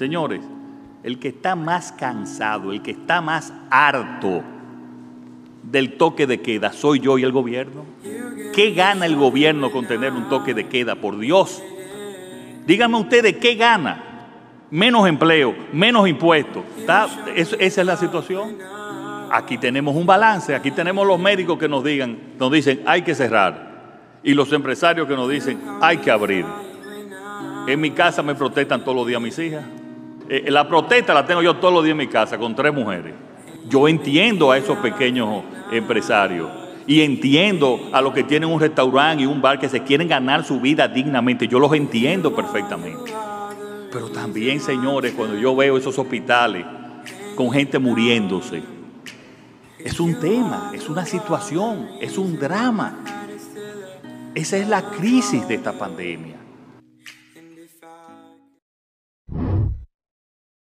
Señores, el que está más cansado, el que está más harto del toque de queda, soy yo y el gobierno. ¿Qué gana el gobierno con tener un toque de queda? Por Dios. Díganme ustedes, ¿qué gana? Menos empleo, menos impuestos. esa es la situación. Aquí tenemos un balance, aquí tenemos los médicos que nos digan, nos dicen, hay que cerrar. Y los empresarios que nos dicen, hay que abrir. En mi casa me protestan todos los días mis hijas. Eh, la protesta la tengo yo todos los días en mi casa con tres mujeres. Yo entiendo a esos pequeños empresarios y entiendo a los que tienen un restaurante y un bar que se quieren ganar su vida dignamente. Yo los entiendo perfectamente. Pero también, señores, cuando yo veo esos hospitales con gente muriéndose, es un tema, es una situación, es un drama. Esa es la crisis de esta pandemia.